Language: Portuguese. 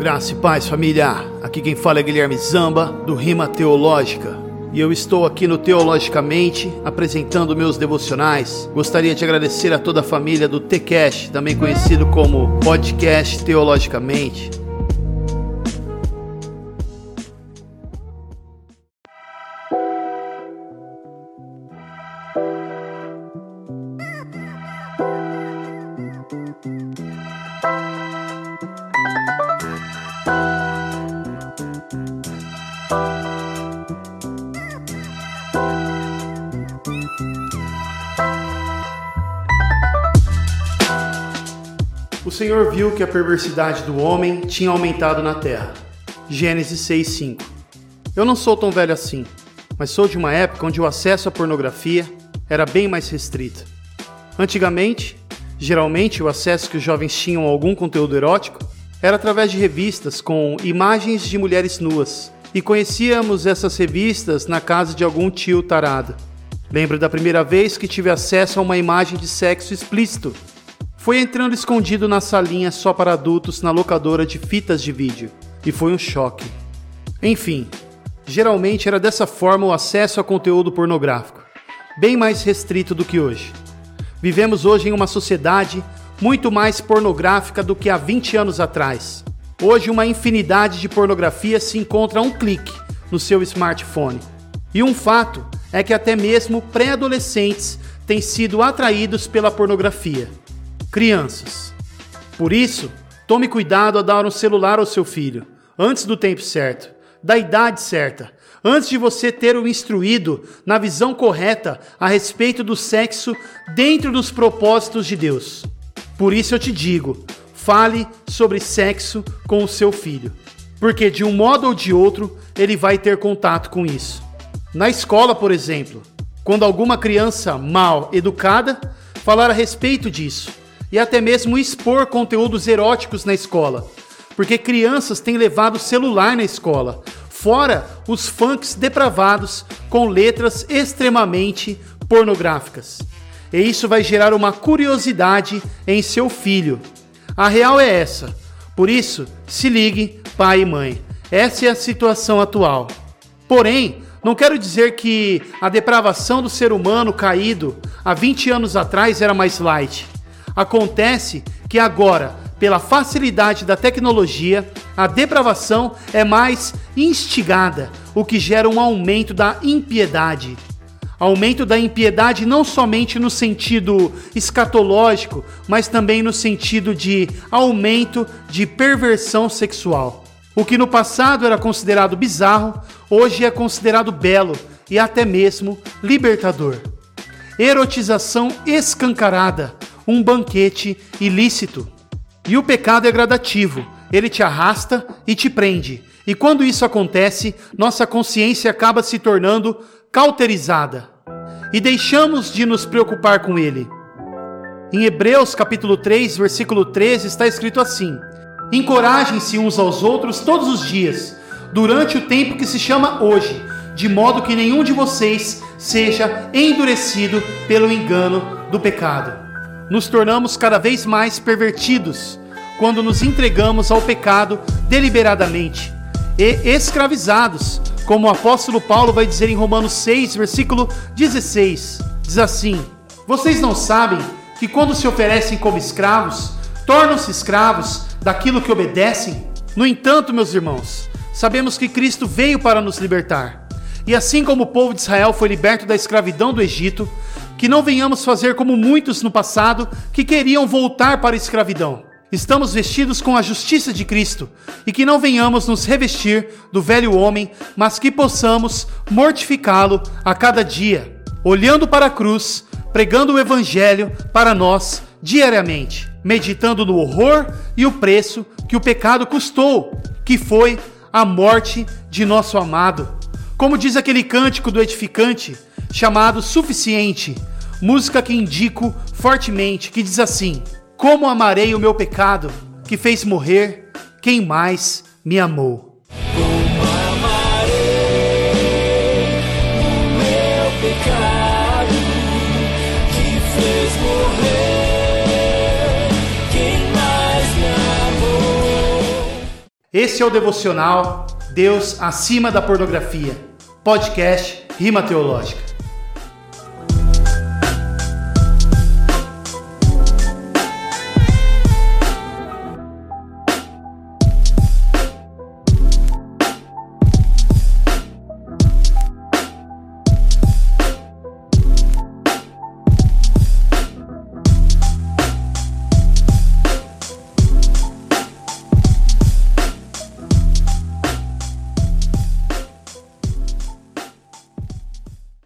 Graça e paz, família. Aqui quem fala é Guilherme Zamba, do Rima Teológica. E eu estou aqui no Teologicamente apresentando meus devocionais. Gostaria de agradecer a toda a família do TCast, também conhecido como Podcast Teologicamente. O Senhor viu que a perversidade do homem tinha aumentado na terra. Gênesis 6:5. Eu não sou tão velho assim, mas sou de uma época onde o acesso à pornografia era bem mais restrito. Antigamente, geralmente o acesso que os jovens tinham a algum conteúdo erótico era através de revistas com imagens de mulheres nuas, e conhecíamos essas revistas na casa de algum tio tarado. Lembro da primeira vez que tive acesso a uma imagem de sexo explícito. Foi entrando escondido na salinha só para adultos na locadora de fitas de vídeo, e foi um choque. Enfim, geralmente era dessa forma o acesso a conteúdo pornográfico, bem mais restrito do que hoje. Vivemos hoje em uma sociedade muito mais pornográfica do que há 20 anos atrás. Hoje, uma infinidade de pornografia se encontra a um clique no seu smartphone. E um fato é que até mesmo pré-adolescentes têm sido atraídos pela pornografia. Crianças. Por isso, tome cuidado a dar um celular ao seu filho, antes do tempo certo, da idade certa, antes de você ter o instruído na visão correta a respeito do sexo dentro dos propósitos de Deus. Por isso eu te digo: fale sobre sexo com o seu filho, porque de um modo ou de outro ele vai ter contato com isso. Na escola, por exemplo, quando alguma criança mal educada falar a respeito disso e até mesmo expor conteúdos eróticos na escola, porque crianças têm levado celular na escola, fora os funks depravados com letras extremamente pornográficas. E isso vai gerar uma curiosidade em seu filho. A real é essa. Por isso, se ligue, pai e mãe. Essa é a situação atual. Porém, não quero dizer que a depravação do ser humano caído há 20 anos atrás era mais light. Acontece que agora, pela facilidade da tecnologia, a depravação é mais instigada, o que gera um aumento da impiedade. Aumento da impiedade não somente no sentido escatológico, mas também no sentido de aumento de perversão sexual. O que no passado era considerado bizarro, hoje é considerado belo e até mesmo libertador. Erotização escancarada, um banquete ilícito. E o pecado é gradativo, ele te arrasta e te prende. E quando isso acontece, nossa consciência acaba se tornando cauterizada e deixamos de nos preocupar com ele. Em Hebreus capítulo 3, versículo 13 está escrito assim: Encorajem-se uns aos outros todos os dias, durante o tempo que se chama hoje, de modo que nenhum de vocês seja endurecido pelo engano do pecado. Nos tornamos cada vez mais pervertidos quando nos entregamos ao pecado deliberadamente e escravizados como o apóstolo Paulo vai dizer em Romanos 6, versículo 16. Diz assim: Vocês não sabem que quando se oferecem como escravos, tornam-se escravos daquilo que obedecem? No entanto, meus irmãos, sabemos que Cristo veio para nos libertar. E assim como o povo de Israel foi liberto da escravidão do Egito, que não venhamos fazer como muitos no passado que queriam voltar para a escravidão estamos vestidos com a justiça de Cristo e que não venhamos nos revestir do velho homem, mas que possamos mortificá-lo a cada dia, olhando para a cruz, pregando o evangelho para nós diariamente, meditando no horror e o preço que o pecado custou, que foi a morte de nosso amado. Como diz aquele cântico do edificante, chamado Suficiente, música que indico fortemente, que diz assim: como amarei o meu pecado, que fez morrer quem mais me amou. Esse é o devocional Deus acima da pornografia. Podcast Rima Teológica.